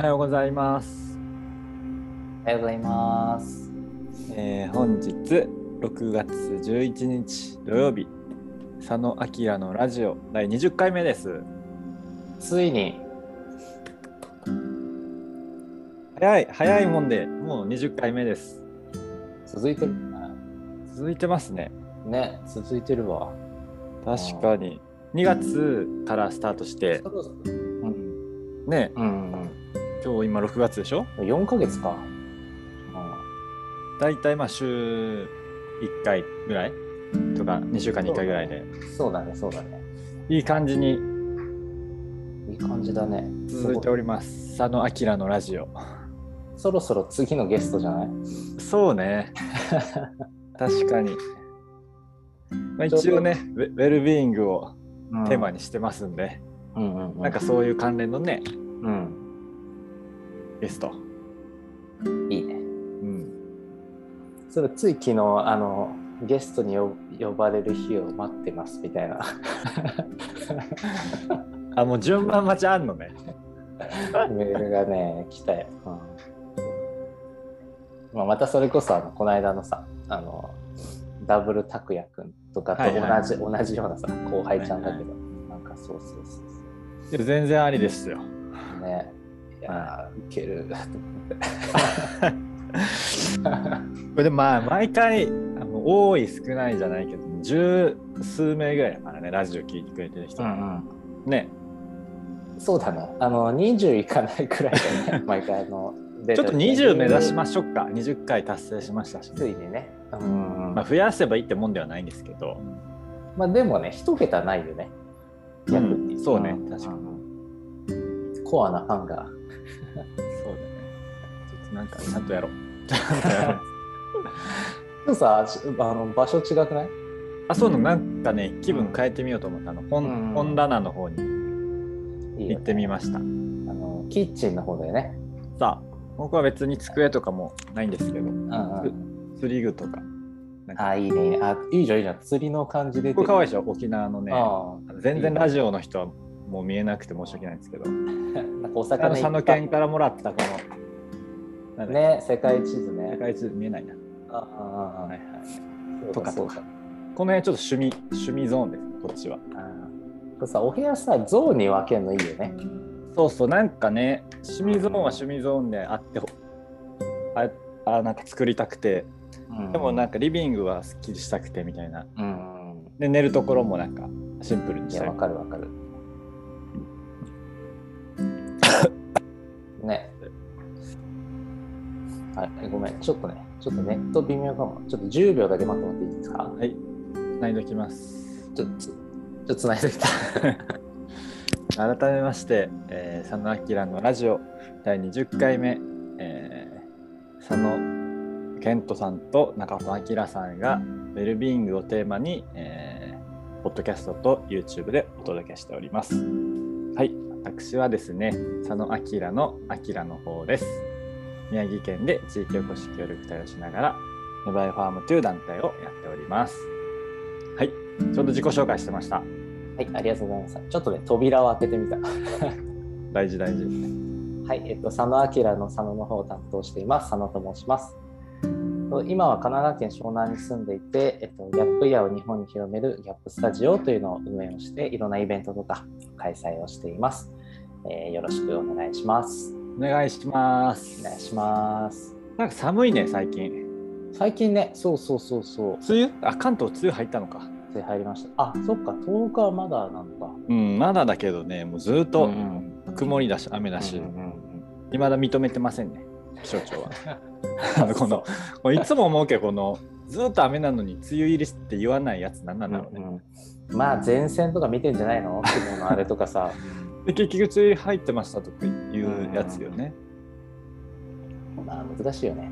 おはようございます。おはようございます。えー本日6月11日土曜日、佐野明のラジオ第20回目です。ついに、早い早いもんでもう20回目です。続いてる続いてますね。ね、続いてるわ。確かに2月からスタートしてうん。ね、うん。今日今6月でしょ？4ヶ月か。だいたいまあ週1回ぐらい？とか2週間に1回ぐらいでうんそうだね、そうだね。いい感じにいい感じだね。続いております。佐野明のラジオ。そろそろ次のゲストじゃない？そうね。確かに。まあ、一応ねウェ、ルビーイングをテーマに。にしてますんで、うんうんうん。なんかそういう関連のね、うん。ゲスト。いいね。うん。それつい昨日、あの、ゲストに呼呼ばれる日を待ってますみたいな。あ、もう順番待ちあんのね。メールがね、来たよ。うんまあ、またそれこそあのこの間のさあのダブル拓也くんとかと同じ、はいはい同じようなさ後輩ちゃんだけど、はなんかそうそうそういや全然ありですよ。そうねい。やー、ウケる。と思ってこれでまあ、毎回、あの多い少ないじゃないけど、十数名ぐらいだからね、ラジオ聞いてくれてる人。ね。そうだね。あの20いかないくらいだよね 毎回あのちょっと20目指しまししょうか。20回達成しましたし、ついにね。うん、まあ、増やせばいいってもんではないんですけど、まあでもね一桁ないよね。うん。そうね。ん。確かに。うん。コアなファンがそうだね。ちょっとなんかちゃんとやろう。ちゃんとやろう。でもさしあの場所違くない？あ、そうなの、なんかね、気分変えてみようと思ったあの本,、うん本棚の方に行ってみました。あのキッチンの方だよね。さあ、僕は別に机とかもないんですけど、うんうん、釣り具とか。あ、いいね。あ、いいじゃん、いいじゃん。釣りの感じで。これかわいいでしょ、沖縄のね。あ全然ラジオの人はもう見えなくて申し訳ないんですけど、あ。なんかおあ魚の佐野県からもらったこの、ね、世界地図ね世。界地図見えないな。ああはいはい。とかとか。この辺ちょっと趣味、趣味ゾーンです、こっちは。あさ、お部屋さ、ゾーンに分けるのいいよね。そうそう、なんかね、趣味ゾーンは趣味ゾーンであってほ、ああなんか作りたくて、でもなんか、かリビングはすっきりしたくてみたいな。うん。で、寝るところもなんかシンプルにしたいわ。かるわかる。はい、ごめん、ちょっとね、ちょっとネット微妙かも。ちょっと10秒だけ待ってもらっていいですか？はい、繋いでおきます。ちょっと、ちょっとつないできた。改めまして、えー佐野明のラジオ第20回目、えー佐野健人さんと中尾明さんがウェルビーイングをテーマに、えーポッドキャストと YouTube でお届けしております。はい、私はですね、佐野明の明の方です。宮城県で地域おこし協力隊をしながら、ネバイファームという団体をやっております。はい、ちょうど自己紹介してました。はい、ありがとうございます。ちょっとね、扉を開けてみた。大事大事。はい、えっと、佐野明の佐野の方を担当しています。佐野と申します。と今は神奈川県湘南に住んでいて、えっと、ギャップイヤーを日本に広めるギャップスタジオというのを運営をして、いろんなイベントとか開催をしています。えーよろしくお願いします。お願いします。お願いします。なんか寒いね、最近。最近ね、そうそうそうそう、梅雨？あ、関東梅雨入ったのか。で入りました。あ、そっか、10日はまだなのか。うん、まだだけどね、もうずっとうん曇りだし、雨だし、うんうんうん未だ認めてませんね、気象庁は。あのこのいつも思うけど、このずっと雨なのに梅雨入りって言わないやつ、なんなんだろうね。うんまあ前線とか見てんじゃないの？昨日のあれとかさ。で結局、梅雨入ってましたとかいうやつよね。まあ難しいよね。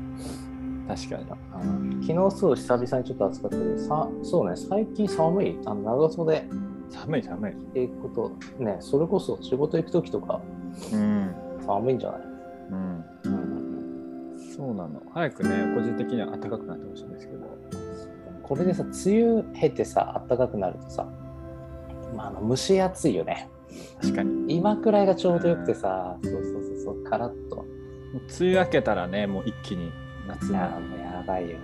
確かに。うん昨日そう久々にちょっと暑かったけどさそうね最近寒いあの長袖寒い寒い。っていくことねそれこそ仕事行く時とかうん。寒いんじゃない、うん。うん、そうなの。早くね、個人的には暖かくなってほしいんですけど。これでさ梅雨経てさ暖かくなるとさ、まあ、あの蒸し暑いよね確かに。今くらいがちょうどよくてさそうそうそうそうカラッと。梅雨明けたらね、もう一気に夏。いやもうやばいよ。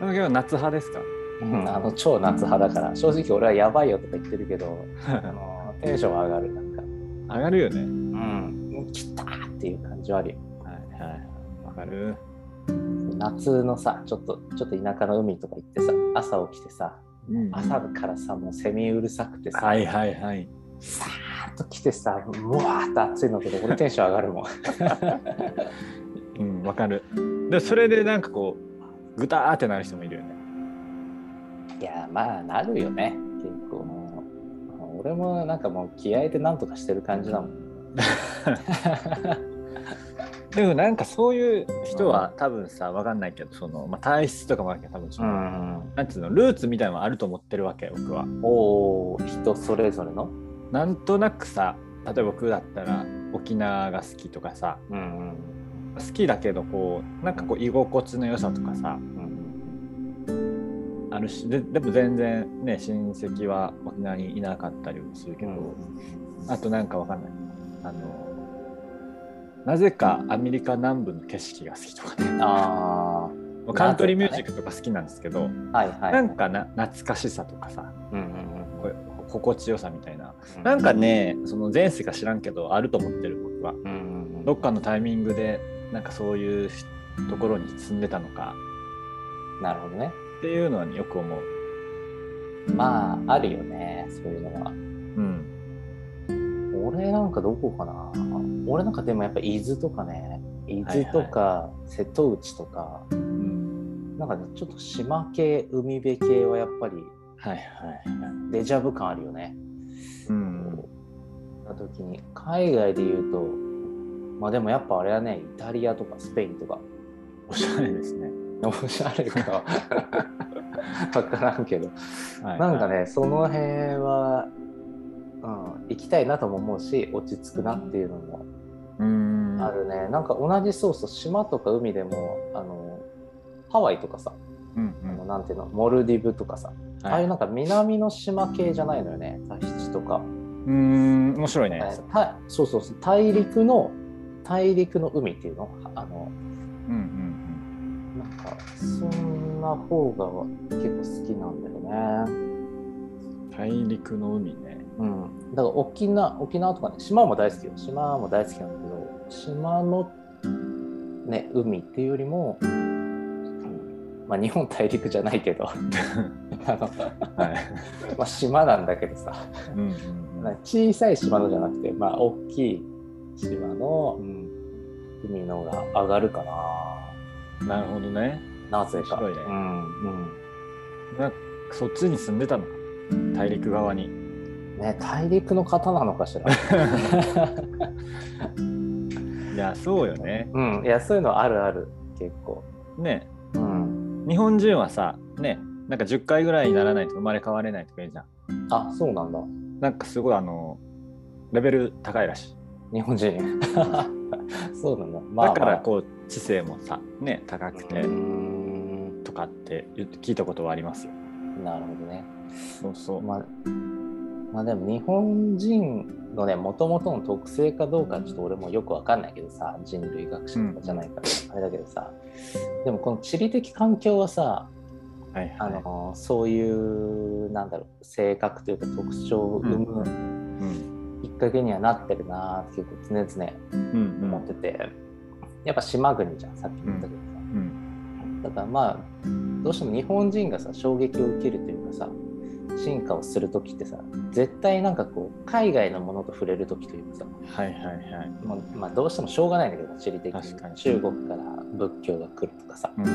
でも今日夏派ですか？うん、あの超夏派だから正直俺はやばいよとか言ってるけど あのテンション上がるなんか上がるよね。うん来たーっていう感じはあるよはいはい。わかる。夏のさちょっとちょっと田舎の海とか行ってさ朝起きてさうん朝からさもうセミうるさくてさ、はいはいはい。さーっと来てさうわーっと暑いのけど俺テンション上がるもん うん、わかる。で、それでなんかこう、ぐたーってなる人もいるよね。いやまあなるよね結構もう俺もなんかもう気合でなんとかしてる感じだもん でもなんかそういう人は多分さ、わかんないけど、その、まあ、体質とかもあるけど、多分その、んなんつうの、ルーツみたいなのはあると思ってるわけ、僕は。おー人それぞれの？なんとなくさ、例えば僕だったら沖縄が好きとかさ、うん好きだけどこう、なんかこう居心地の良さとかさ、うんあるし、ででも全然ね、親戚は沖縄にいなかったりもするけど、あとなんかわかんない。あの、なぜかアメリカ南部の景色が好きとかね。あカントリーミュージックとか好きなんですけど、あはいはいなんかな懐かしさとかさ、うんうんこう心地よさみたいな。うんなんかね、その前世か知らんけど、あると思ってる僕は。うんうんうんどっかのタイミングで、なんかそういうところに住んでたのかなるほどねっていうのは、ね、よく思う。まああるよねそういうのはうん。俺なんかどこかな。俺なんかでもやっぱ伊豆とかね。伊豆とか瀬戸内とか、うん、なんかねちょっと島系海辺系はやっぱりはいはいはい。デジャブ感あるよね。うん。な時に海外で言うとまあでもやっぱあれはねイタリアとかスペインとか。おしゃれですね。おしゃれか。分からんけど。はいなんかねその辺は、うん、行きたいなとも思うし落ち着くなっていうのもうん。あるね、なんか同じそうそう島とか海でもあのハワイとかさ、うんあのなんていうのモルディブとかさ、うん。ああいうなんか南の島系じゃないのよねタヒチとか、うん、面白いね。たそうそうそう大陸の大陸の海っていうの？あのうんうんなんかそんな方が結構好きなんだよね。うん。大陸の海ね。うん、だから沖縄沖縄とかね島も大好きよ島も大好きなんだけど島の、ね、海っていうよりも、うんまあ、日本大陸じゃないけどあの、はい。まあ、島なんだけどさうん。小さい島のじゃなくて、まあ、大きい島の、うん海のが上がるかななるほどね。なぜか。うんうんなそっちに住んでたの？か。大陸側に。ね、大陸の方なのかしら。いや、そうよね。うん、いやそういうのあるある結構。ね。うん、日本人はさ、ね、なんか10回ぐらいにならないと生まれ変われないとか言うじゃん。あそうなんだなんかすごいあの、レベル高いらしい。日本人 そうなんだ。まあ、だからうこう知性もさ、ね、高くてとかって言って聞いたことはありますよ。なるほどね。そうそう。まあ、まあでも日本人のね、もともとの特性かどうかちょっと俺もよくわかんないけどさ、人類学者とかじゃないから、あれだけどさ、でもこの地理的環境はさ、はいはい。あのそういう、なんだろう、性格というか特徴を生むうん。きっかけにはなってるなって結構常々うんうん。思ってて、やっぱ島国じゃん、さっきも言ったけどさ。うん。だからまあどうしても日本人がさ衝撃を受けるというかさ進化をする時ってさ絶対なんかこう海外のものと触れる時というかさ、はいはいはい。まあまあ、どうしてもしょうがないんだけど地理的にに中国から仏教が来るとかさうんう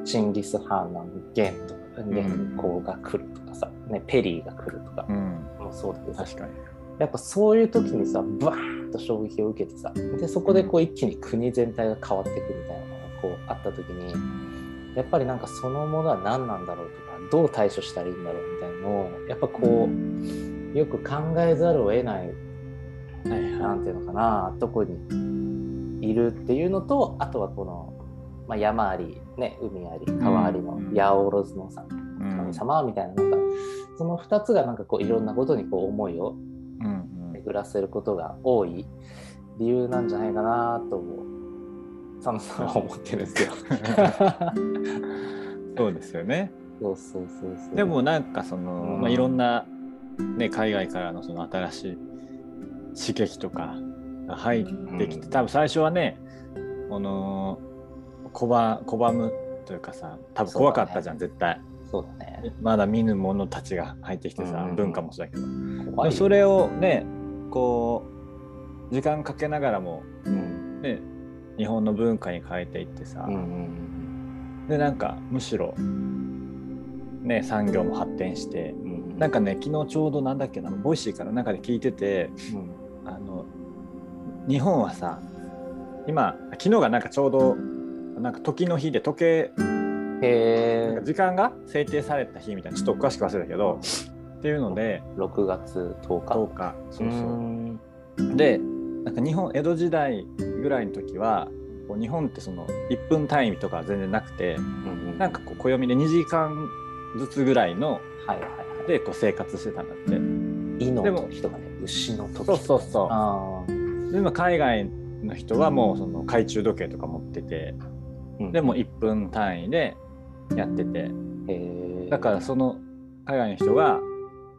んチンギス・ハンの元とか元寇が来るとかさ、ね、ペリーが来るとかうん。もそうだけどさ確かに。やっぱそういう時にさバーンと衝撃を受けてさでそこでこう一気に国全体が変わってくるみたいなのがこうあった時にやっぱりなんかそのものは何なんだろうとかどう対処したらいいんだろうみたいなのをやっぱこうよく考えざるを得ないはいはなんていうのかなとこにいるっていうのとあとはこの、まあ、山あり、ね、海あり川ありのうん八百万のさい。神様みたいななんかその2つがなんかこういろんなことにこう思いを巡らせることが多い理由なんじゃないかなと佐野さんは思ってるんですよ。そうですよね。そうそうそうそう。でもなんかその、うんまあ、いろんな、ね、海外からのその新しい刺激とかが入ってきて、うん多分最初はねこの拒拒むというかさ多分怖かったじゃん、絶対そうだね。まだ見ぬ者たちが入ってきてさ、うん文化もそうだけど、怖いよそれをねこう時間かけながらもうんね日本の文化に変えていってさ、うんうんでなんかむしろね産業も発展してうんうん。なんかね昨日ちょうどなんだっけな Voicy から中で聞いててうん。あの日本はさ今昨日がなんかちょうどなんか時の日で時計時間が制定された日みたいなちょっと詳しく忘れたけどっていうのでえ6月10日。10日そうそう。うん。でなんか日本江戸時代ぐらいの時はこう日本ってその1分単位とかは全然なくてうんなんかこう暦で2時間ずつぐらいのはいはいはい。でこう生活してたんだって。イのでも時とかね、牛の時そうそうそうああ。で今海外の人はもうその懐中時計とか持っててでも1分単位でやっててへえ。だからその海外の人が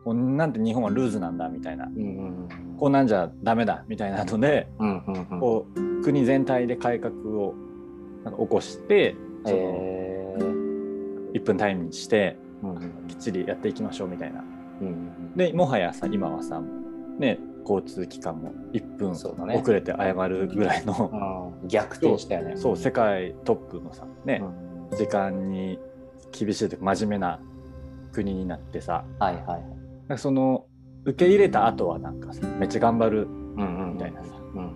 こうなんて日本はルーズなんだみたいなうんうんこうなんじゃダメだみたいなのでうんうんうん。こう国全体で改革を起こしてそのへえ。1分単位にしてうんうんきっちりやっていきましょうみたいな。うんうんでもはやさ今はさね交通機関も1分遅れて謝るぐらいの、うん逆転したよね。そう世界トップのさね、うん時間に厳しいというか真面目な国になってさはいはいその受け入れた後はなんかさめっちゃ頑張るみたいなさうん。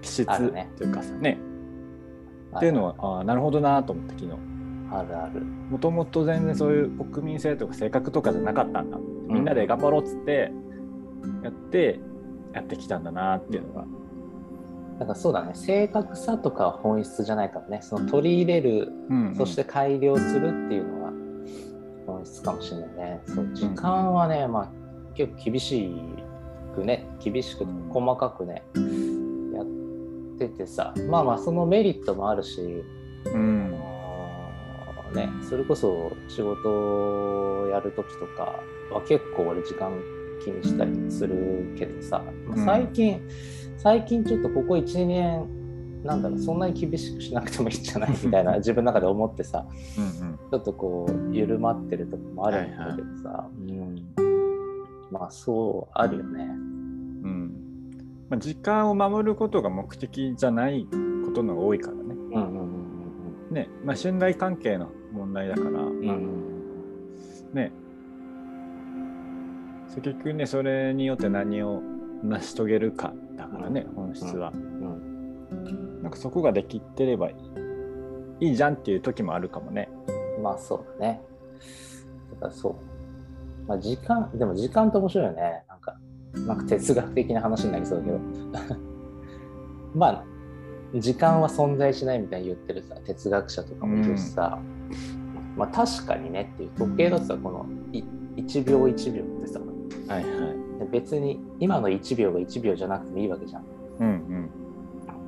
気質あるね。というかさね。っていうのはあーなるほどなと思った昨日。あるある。もともと全然そういう国民性とか性格とかじゃなかったんだみんなで頑張ろうっつってやってやってきたんだなっていうのが、なんかそうだね、正確さとかは本質じゃないからね、その取り入れる、うんうん。そして改良するっていうのは本質かもしれないね。そう時間はね、まあ結構厳しくね、厳しくうん。細かくね、やっててさ、まあまあそのメリットもあるし、うん。あのね、それこそ仕事をやるときとかは結構俺時間気にしたりするけどさ、まあうん。最近、最近ちょっとここ12年なんだろうそんなに厳しくしなくてもいいんじゃないみたいな 自分の中で思ってさうんちょっとこう緩まってるとこもあるんだけどさ、うん、まあそうあるよね。うん。うんまあ、時間を守ることが目的じゃないことの方が多いからね。うんうんうんね、まあ、信頼関係の問題だから、うんうんうん。ね。結局ねそれによって何を成し遂げるかだからね、本質は、うんなんかそこができてればいいいいじゃんっていう時もあるかもね。まあそうだね。だからそう。まあ時間、でも時間って面白いよね。なんか、なんか哲学的な話になりそうだけど。まあ、時間は存在しないみたいに言ってるさ、哲学者とかもいるしさ、まあ確かにねっていう時計だとさ、このい1秒1秒ってさ、はいはい。別に今の1秒が1秒じゃなくてもいいわけじゃん。うん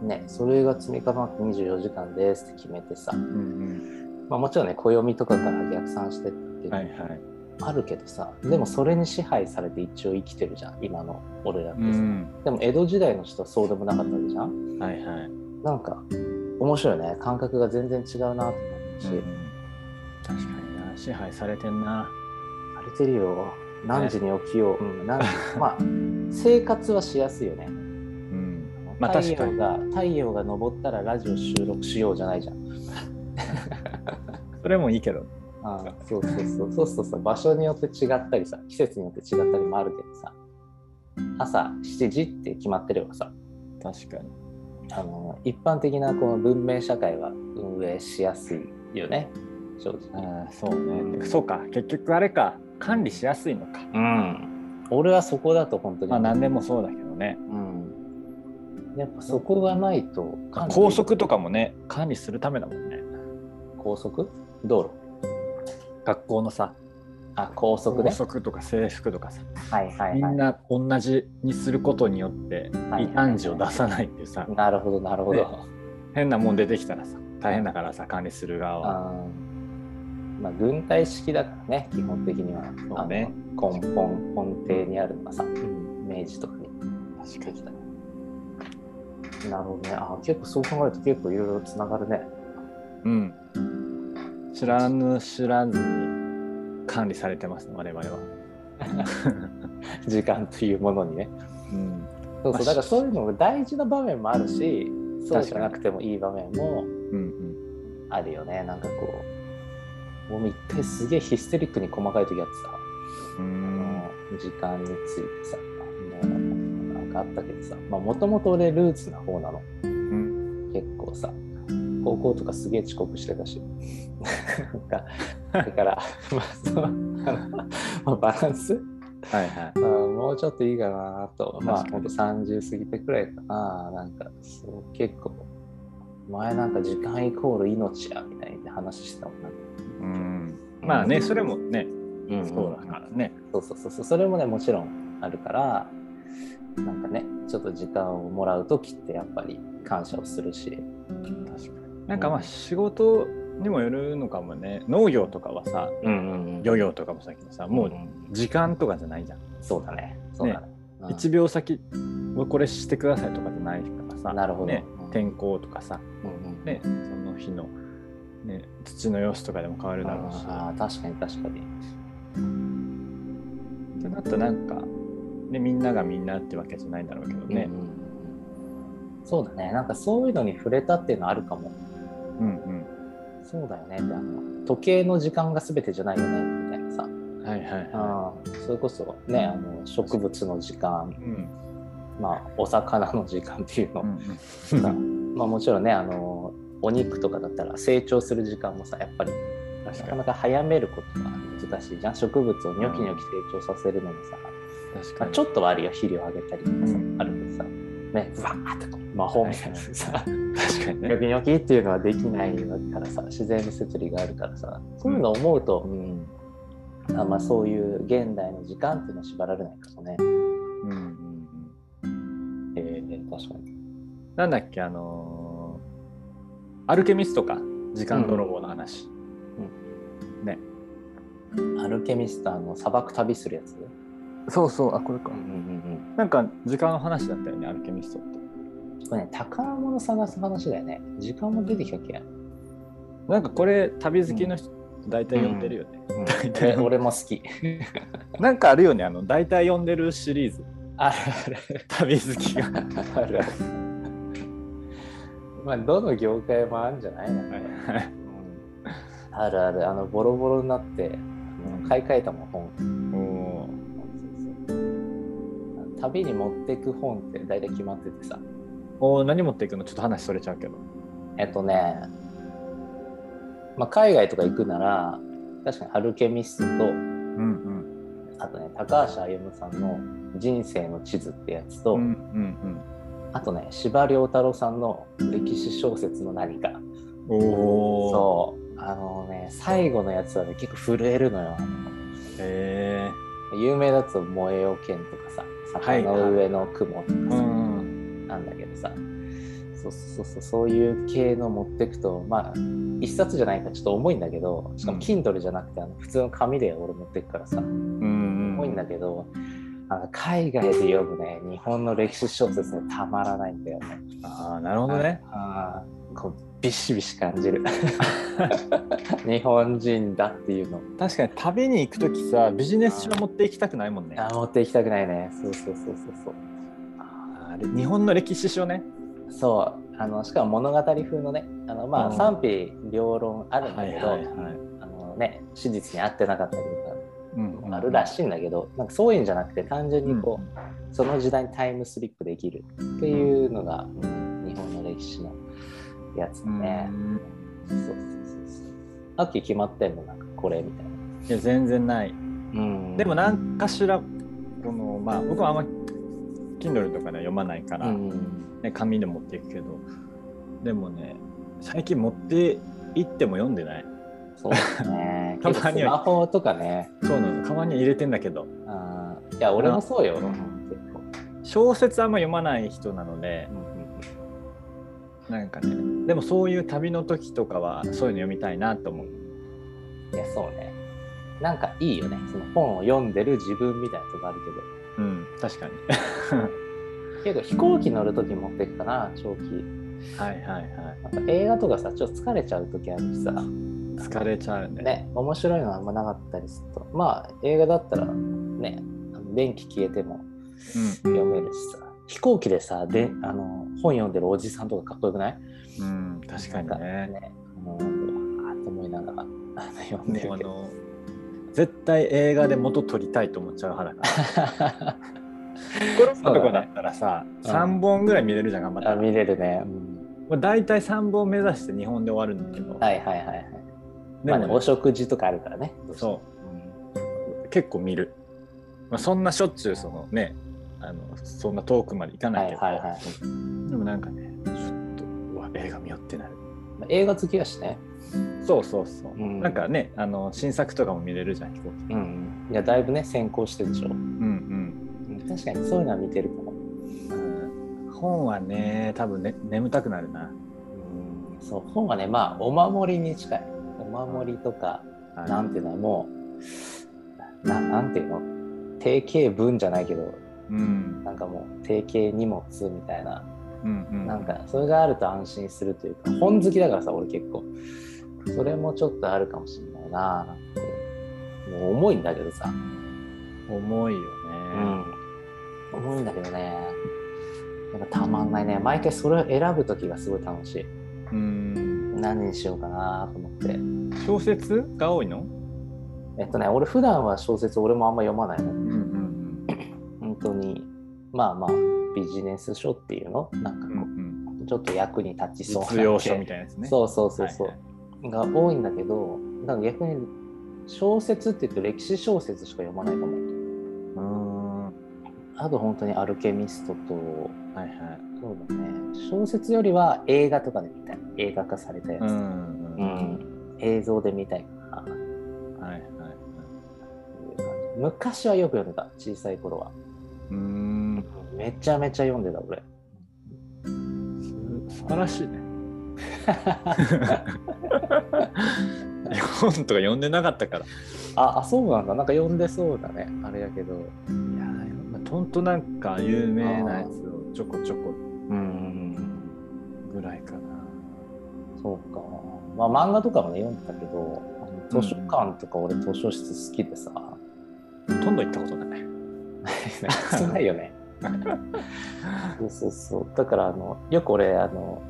ね、それが積み重なって24時間ですって決めてさ、うんうん。まあもちろんね、暦とかから逆算してって。はいはいあるけどさでもそれに支配されて一応生きてるじゃん今の俺らってさ、うん。でも江戸時代の人はそうでもなかったわけじゃん。はいはい、なんか面白いね。感覚が全然違うなと思うし、うん。確かにな。支配されてんな。されてるよ。何時に起きよう、うん、何時 まあ生活はしやすいよね、うん。まあかに。陽が太陽が昇ったらラジオ収録しようじゃないじゃん。それもいいけどああそうそうそう。そうするとさ場所によって違ったりさ季節によって違ったりもあるけどさ。朝7時って決まってればさ。確かに。あの一般的なこの文明社会は運営しやすいよね。正直。ああそうね。そうか。結局あれか。管理しやすいのか。うん、俺はそこだと本当に。まあ何でもそうだけどね。うん、やっぱそこがないと高速とかもね管理するためだもんね。高速？道路？学校のさあ校則ね。校則とか制服とかさ、はいはいはい。みんな同じにすることによってはい異端児を出さないっていうさ、なるほどなるほど、ね変なもん出てきたらさ大変だからさ管理する側は。まあ軍隊式だからね基本的には。そうね。根本根底にあるのがさ、明治とかに。確かに。なるほどね。あー結構そう考えると結構いろいろつながるね。うん。知らぬ知らずに管理されてますね我々は。時間というものにね。うん。そうそう。まあだからそういうのが大事な場面もあるしそうじゃなくてもいい場面もうんあるよね。なんかこうもう一回すげえヒステリックに細かい時あってさ、うん。時間についてさもうなんかあったけどさ。もともと俺ルーツな方なの。うん。結構さ高校とかすげえ遅刻してたし。だから まあそのあのまあバランス？はいはい。あもうちょっといいかなと。まあ確かに。ほんと30過ぎてくらいかな。なんかそう結構前なんか時間イコール命やみたいに話してたもんな。うん。まあねそれもねうん。そうだからね。そうそうそうそう。それもねもちろんあるからなんかねちょっと時間をもらう時ってやっぱり感謝をするし。なんかまあ仕事にもよるのかもね。農業とかはさうんうんうん。漁業とかもさっきのさもう時間とかじゃないじゃん。そうだね。そうだね。うん。1秒先もうこれしてくださいとかじゃないからさ。なるほど。ね。うん、天候とかさ、うんうんね、その日の、ね、土の様子とかでも変わるだろうし。ああ確かに確かに。ってなったらなんか、ね、みんながみんなってわけじゃないんだろうけどね。うん。うんうん。そうだね。なんかそういうのに触れたっていうのはあるかもうんうん。そうだよね。ってあの時計の時間が全てじゃないよね。みたいなさ。はいはいはあーそれこそねあの植物の時間。い。うん。まあお魚の時間っていうの。うんが、うん。まあもちろんねあのお肉とかだったら成長する時間もさやっぱりなかなか早めることが難しいじゃん。植物をニョキニョキ成長させるのもさ、まあ、確かに。ちょっとはあるよ。肥料あげたりとかさ、うん。あるけど。さねうわーってこう魔法みたいなさ、確かにニョね。キニョキっていうのはできないわけからさ自然の摂理があるからさそういうのを思うと、うんあまあ、そういう現代の時間っていうのは縛られないかもね。うんうんうん、えー、確かに。なんだっけあのーアルケミストか時間泥棒の話。ね。アルケミスターの砂漠旅するやつそうそうあこれかうんうんうんなんか時間の話だったよねアルケミストって。これね、宝物探す話だよね。時間も出てきたっけ、なんかこれ旅好きの人大体読んでるよね。大体俺俺も好き。なんかあるよねあの大体読んでるシリーズある旅好きが。ある。あるある。まあ、どの業界もあるんじゃない？の、はいうんあるある。あの、ボロボロになって、買い替えたもん、本。旅に持ってく本って大体決まっててさ。お何持っていくの？ちょっと話それちゃうけど。えっとね、まあ、海外とか行くなら、確かにアルケミストと、うんあとね、高橋歩さんの人生の地図ってやつと、うん。うんうんあとね、司馬遼太郎さんの歴史小説の何か。うん。おお。そう。あのね、最後のやつはね、結構震えるのよ。へえ。有名だと燃えよ剣とかさ、坂の上の雲とか。なんだけどさ、そうそうそう、そういう系の持ってくと、まあ、一冊じゃないからちょっと重いんだけど、しかも Kindle じゃなくて、あの普通の紙で俺持ってくからさ、うん。重いんだけど、あの海外で読むね、日本の歴史小説ね、たまらないんだよね。ああなるほどね。あーこうビシビシ感じる。日本人だっていうの。確かに旅に行く時さビジネス書持って行きたくないもんね。あー持って行きたくないね。そうそうそうそうそう。あー日本の歴史書ね。そうあのしかも物語風のねあのまあうん賛否両論あるんだけど、はい。あのね史実に合ってなかったりうんとかあるらしいんだけど、なんかそういうんじゃなくて単純にこう、その時代にタイムスリップできるっていうのが、うん日本の歴史のやつだね。そうそうそうそう。さっき決まってんのなんかこれみたいな。いや全然ない。うんでも何かしらこのまあ僕はあんま Kindle とかでは読まないから、うんね、紙で持っていくけどでもね最近持って行っても読んでないそうですね。たまにはスマホとかね。そうなのたまに入れてんだけどあーいや、俺もそうよ。うん。小説あんま読まない人なのでうんうんなんかねでもそういう旅の時とかはそういうの読みたいなと思ういや、そうね。なんかいいよね。その本を読んでる自分みたいなとこあるうん確かにけど。けど飛行機乗る時持ってくかな、長期。はいはいはい映画とかさ、ちょっと疲れちゃう時あるしさ。疲れちゃうねね、面白いのあんまなかったりすると。まあ、映画だったらね、電気消えても読めるしさ。飛行機でさであの本読んでるおじさんとかかっこよくない？うん、うん、確かにねねもうあーと思いながらあの読んでるけど。絶対映画で元取りたいと思っちゃう派だからコロナとかだったらさ、うん3本ぐらい見れるじゃん頑張ったあら、見れるね。うんまあ、大体3本目指して日本で終わるんだけど、はいはいはいはい。でもね、まあね、お食事とかあるからね。そう結構見る、まあ、そんなしょっちゅうそのねあのそんな遠くまで行かうん。なけど、はいいはいはい。でもなんかね映画見ようってなるまあ映画好きやしね。そうそうそう、うんなんかねあの新作とかも見れるじゃん飛行機うん。いや、だいぶね、先行してるでしょ。うんうん確かにそういうのは見てるかも。うん、うん、本はね多分ね眠たくなるなうん。そう、本はね、まあ、お守りに近い。お守りとか、なんていうのもう、ななんていうの？定型文じゃないけど、うんなんかもう定型荷物みたいな、うんうんなんかそれがあると安心するというか、本好きだからさ、俺結構。それもちょっとあるかもしれないな。なんてもう重いんだけどさ。重いよね、うん。重いんだけどね。やっぱたまんないね。毎回それを選ぶときがすごい楽しい。うん、何にしようかなと思って。小説が多いの？えっとね、俺普段は小説俺もあんま読まないの。うんうん本当に。まあまあ、ビジネス書っていうの？なんかうんうこん。う、ちょっと役に立ちそうな実用書みたいなやつね。そうそうそうそう。はいが多いんだけど、だから逆に小説って言うと歴史小説しか読まないかも。うん。あと本当にアルケミストと、はいはい。そうだね、小説よりは映画とかで見たい。映画化されたやつ。うんうんうん。映像で見たいかな。はいはいってい昔はよく読んでた、小さい頃は。うんめちゃめちゃ読んでた、俺。す素晴らしいね本とか読んでなかったからい あ、あそうなんだ。なんか読んでそうだね。あれやけど。やほんとなんか有名なやつをちょこちょこうん。ぐらいかなそうか。まあ漫画とかもね、読んでたけど、図書館とか俺図書室好きでさ。ほとんど行ったことない 少ないよね。そうそうそう。だからあの、よく俺、あの、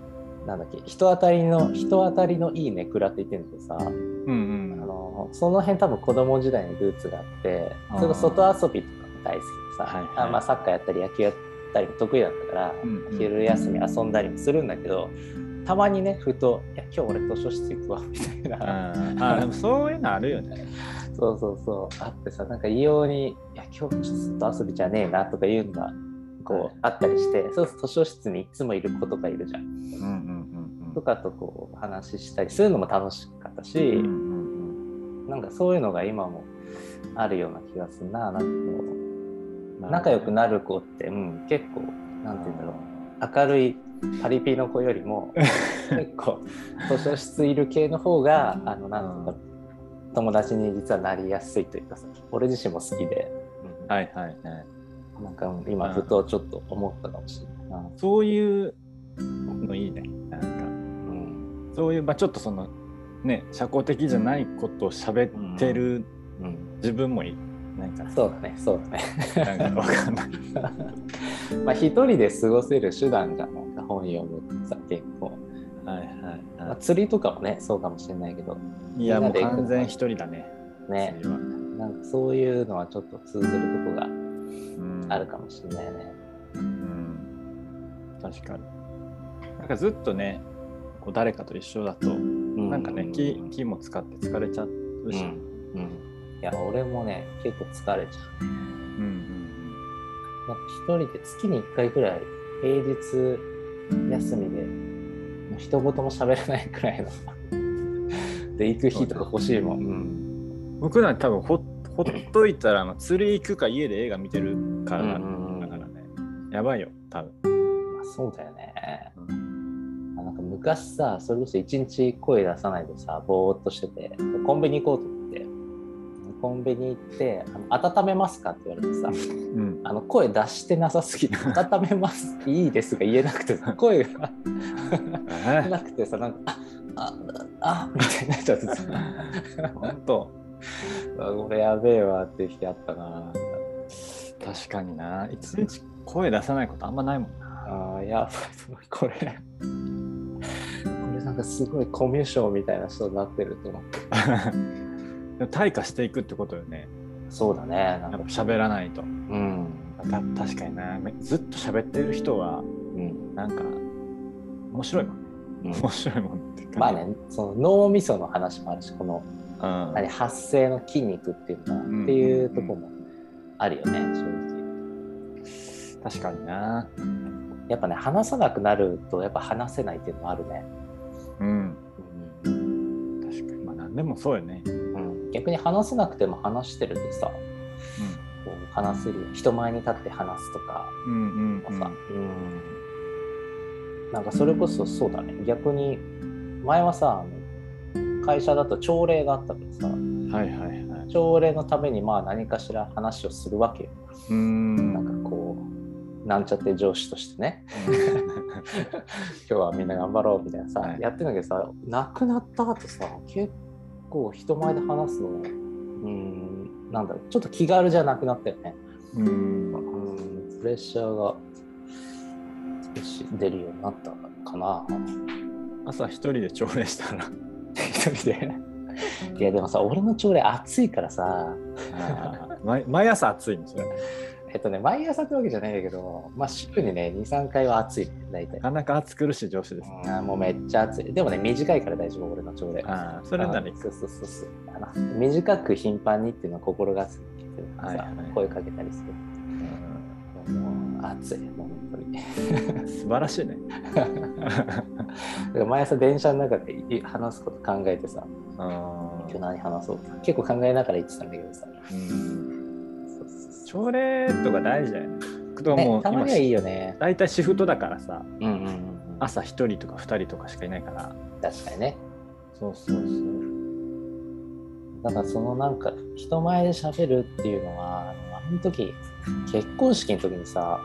なんだっけ、人当たりの、人当たりのいいねくらって言ってるんだけどさ、うんあのその辺多分子供時代にルーツがあってそれこそ外遊びとかも大好きでさ、はいはい。あまあ、サッカーやったり野球やったりも得意だったから、うんうん。昼休み遊んだりもするんだけどたまにねふと「いや今日俺図書室行くわ」みたいうん。な、あーでもそういうのあるよねそうそうそうあってさなんか異様に「いや今日ちょっと外遊びじゃねえな」とかいうのがこうあったりしてそうすると図書室にいつもいる子とかいるじゃん。うんうんとかとこう話したりするのも楽しかったし、うんうんなんかそういうのが今もあるような気がするな。なんかこううん仲良くなる子って、うん、結構、なんて言うんだろう。明るいパリピの子よりも、結構、図書室いる系の方が、あの、なんて言うんだろう。友達に実はなりやすいというかさ、俺自身も好きで、うんはいはいはいなんか今、ふとちょっと思ったかもしれないな。そういうのいいねなんかうん。そういう、まあ、ちょっとそのね社交的じゃないことを喋ってるうん。自分もいいなんかそうだね、そうだね。なんかわかんない まあ、一人で過ごせる手段じゃんなんか本読むってさ、結構。はいはいまあ、は釣りとかもね、そうかもしれないけど、いいやもう完全一人だね。ね、なんかそういうのはちょっと通ずるとこがうん。あるかもしれないね。うん。確かに。なんかずっとねこう誰かと一緒だとなんかね気気も使って疲れちゃうし、うん。うん。いや、俺もね、結構疲れちゃう。うんうんなんか一人で月に1回くらい、平日休みで、一言も喋らないくらいの。って行く日とか欲しいもん。うん。僕なんて多分ほほっといたらあの釣り行くか家で映画見てるからだ,、うん。だからね。やばいよ多分、まあ、そうだよね。あなんか昔さ、それこそ一日声出さないでさ、ぼーっとしてて、コンビニ行こうと思って、コンビニ行って、あの温めますかって言われてさ、うん、あの声出してなさすぎて、温めます、いいですが言えなくてさ、声がえなくてさ、なんか、あ、あ、あ、みたいになっちゃってさ、本当あこれやべえわって日あったな。確かにな一日声出さないことあんまないもんなああ、やばい、これ。これなんかすごいコミュ障みたいな人になってると思って。でも退化していくってことよねそうだね。なんかやっぱ喋らないとうん。た確かになめずっと喋ってる人はうん。なんか面白いもんねうん。面白いもんって感じまあね、その脳みその話もあるし、このうん。何発声の筋肉っていうのは、んっていうとこもあるよね、正直。確かにな。やっぱね、話さなくなると、やっぱ話せないっていうのもあるね。うん。うん確かに。まあ何でもそうよね。うん、逆に話せなくても話してるとさ、こう話せる人前に立って話すとかうんうんうん。さ、うんなんかそれこそそうだね。逆に前はさ会社だと朝礼があったからさはいはいはい。朝礼のためにまあ何かしら話をするわけよ、うーん。なんかこうなんちゃって上司としてね。今日はみんな頑張ろうみたいなさ、はい。やってんだけどさ亡くなった後さ結構人前で話すのうんなんだろうちょっと気軽じゃなくなったよね。うん。うんプレッシャーが出るようになったかな。朝一人で朝礼したら。一人で。いやでもさ俺の朝礼暑いからさ。毎毎朝暑いんですよえっとね毎朝ってわけじゃないんだけどまあ週にね23回は暑い大体。なかなか暑苦しい上司です、うんもうめっちゃ暑い。でもね短いから大丈夫俺の朝礼。ああそれならいいあそうそうそうそう。短く頻繁にっていうのを心がけてるからさ、はいはい。声かけたりする。もう暑いもう本当に。素晴らしいね。毎朝電車の中でい話すこと考えてさあ今日何話そう結構考えながら言ってたんだけどさ。朝礼とか大事だよね。ねうたまにはいいよね。大体シフトだからさうんうんうんうん。朝一人とか二人とかしかいないから。確かにね。そうそうそう。だからそのなんか人前で喋るっていうのはあの時結婚式の時にさ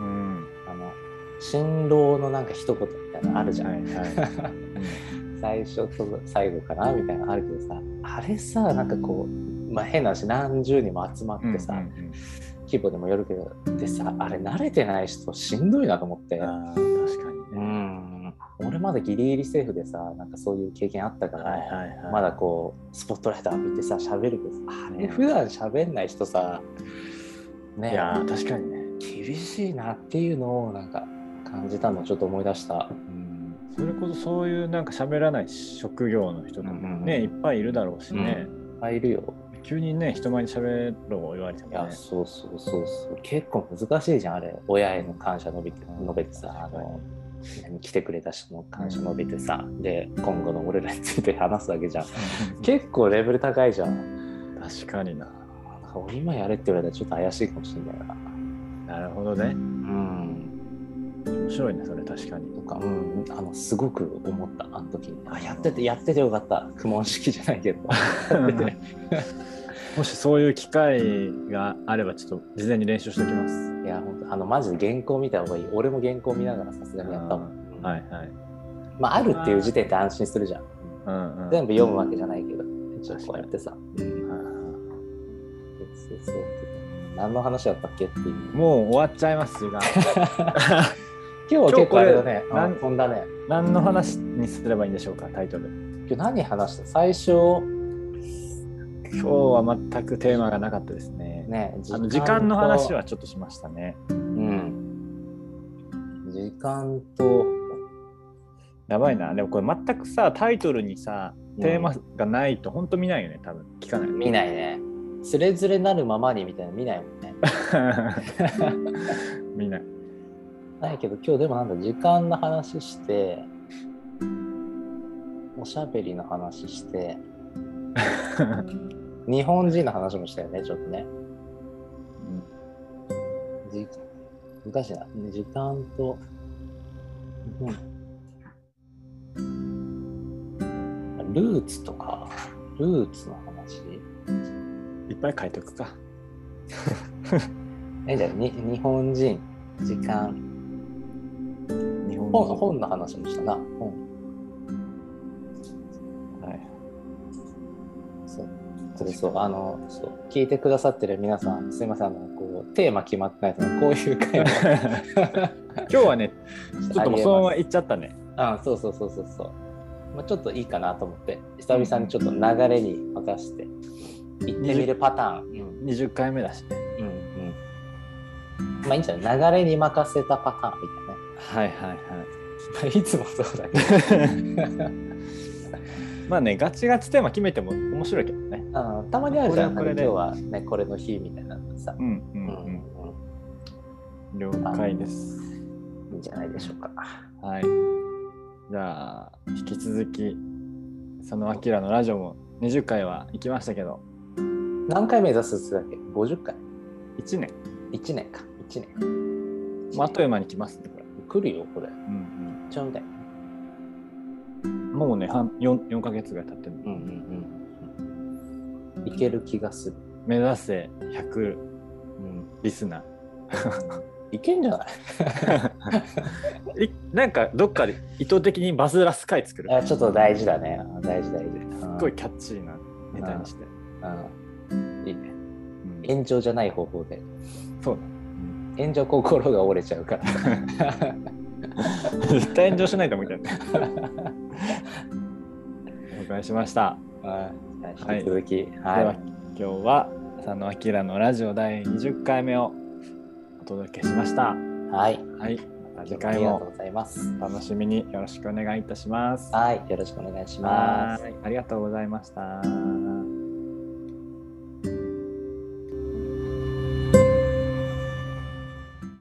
うん。あの新郎のなんか一言みたいなのあるじゃん、はいはい、最初と最後かなみたいなのあるけどさあれさなんかこう、まあ、変な話何十人も集まってさ、うんうん規模にもよるけどでさあれ慣れてない人しんどいなと思って。確かにうね、ん。俺まだギリギリセーフでさなんかそういう経験あったから、はいはいはい。まだこうスポットライト浴びてさ喋るけどさあれ普段喋んない人さねいやー確かにね、厳しいなっていうのをなんか感じたのをちょっと思い出した。うん、それこそそういうなんか喋らない職業の人とかね、うんいっぱいいるだろうしね、入るよ。急にね人前に喋ろう言われてもいや、ねそうそうそうそう。結構難しいじゃん、あれ。親への感謝述べて述べてさ、あの、何来てくれた人の感謝述べてさ、で、今後の俺らについて話すわけじゃん。結構レベル高いじゃん。確かにな俺今やれって言われたらちょっと怪しいかもしれないな。なるほどねうん。面白いねそれ確かにとか、うん、あの、すごく思った、あの時に。あ、やってて、やっててよかった。苦問式じゃないけど。もしそういう機会があればちょっと事前に練習しておきますいや、本当あの、マジで原稿見た方がいい。俺も原稿見ながらさすがにやったもん。はいはい、まあ、あるっていう時点で安心するじゃん。うんうん、全部読むわけじゃないけど、一応こうやってさ。うんうんそう何の話だったっけっていう。もう終わっちゃいますが 今日は結構あれだね。今日これあ飛んだね。何の話にすればいいんでしょうかタイトル今日何話した？最初、今日は全くテーマがなかったですねね、あの時間の話と。はちょっとしましたねうん。時間と、やばいなでもこれ全くさタイトルにさテーマがないと本当見ないよね多分聞かない見ないね。つれづれなるままにみたいなの見ないもんね。見ないないけど、今日でもなんだ、時間の話して、おしゃべりの話して、日本人の話もしたよね、ちょっとね。じ難しいな。時間と、うん、ルーツとか、ルーツの話。いっぱい書いとくか。え、じゃあに日本人、時間、日本本本の話もしたな。本。はい。そう。そうそう、あの、そう、聞いてくださってる皆さん、すいません、あの、こう、テーマ決まってないですね。こういう会話。今日はね、ちょっともうそのまま行っちゃったね。あそうそうそうそうそう。まあ、ちょっといいかなと思って、久々にちょっと流れに任せて、行ってみるパターン。うん20回目だしね。うんうん。まあいいんじゃない？流れに任せたパターンみはいはいはい。たい。いつもそうだけど。まあね、ガチガチテーマ決めても面白いけどね。うんたまにあるじゃん。これ今日はね、これの日みたいなのさ。うんううんんうん。了解です。うん。いいんじゃないでしょうか。はい。じゃあ、引き続き、佐野明のラジオも20回は行きましたけど、何回目指すっつってたっけ ?50 回。1年。1年か。1年。まあ、あっという間に来ますね、これ。来るよ、これ。うんちゃうんだよ。うん。もうね、半 4, 4ヶ月ぐらい経ってる、うんうんうん。いける気がする。目指せ100うん。リスナ いけんじゃない？なんか、どっかで意図的にバズらす回作る。あちょっと大事だね。あ大事大事。すっごいキャッチーなネタにして。うん。炎上じゃない方法で。そう炎上心が折れちゃうから。だ。絶対炎上しないと思うけどね。了解しました。はい。引き続き。ではは今日は佐野明のラジオ第20回目をお届けしました。い。はい。はい、また次あ回もりがとうございます。楽しみによろしくお願いいたします。はい。よろしくお願いします。はいありがとうございました。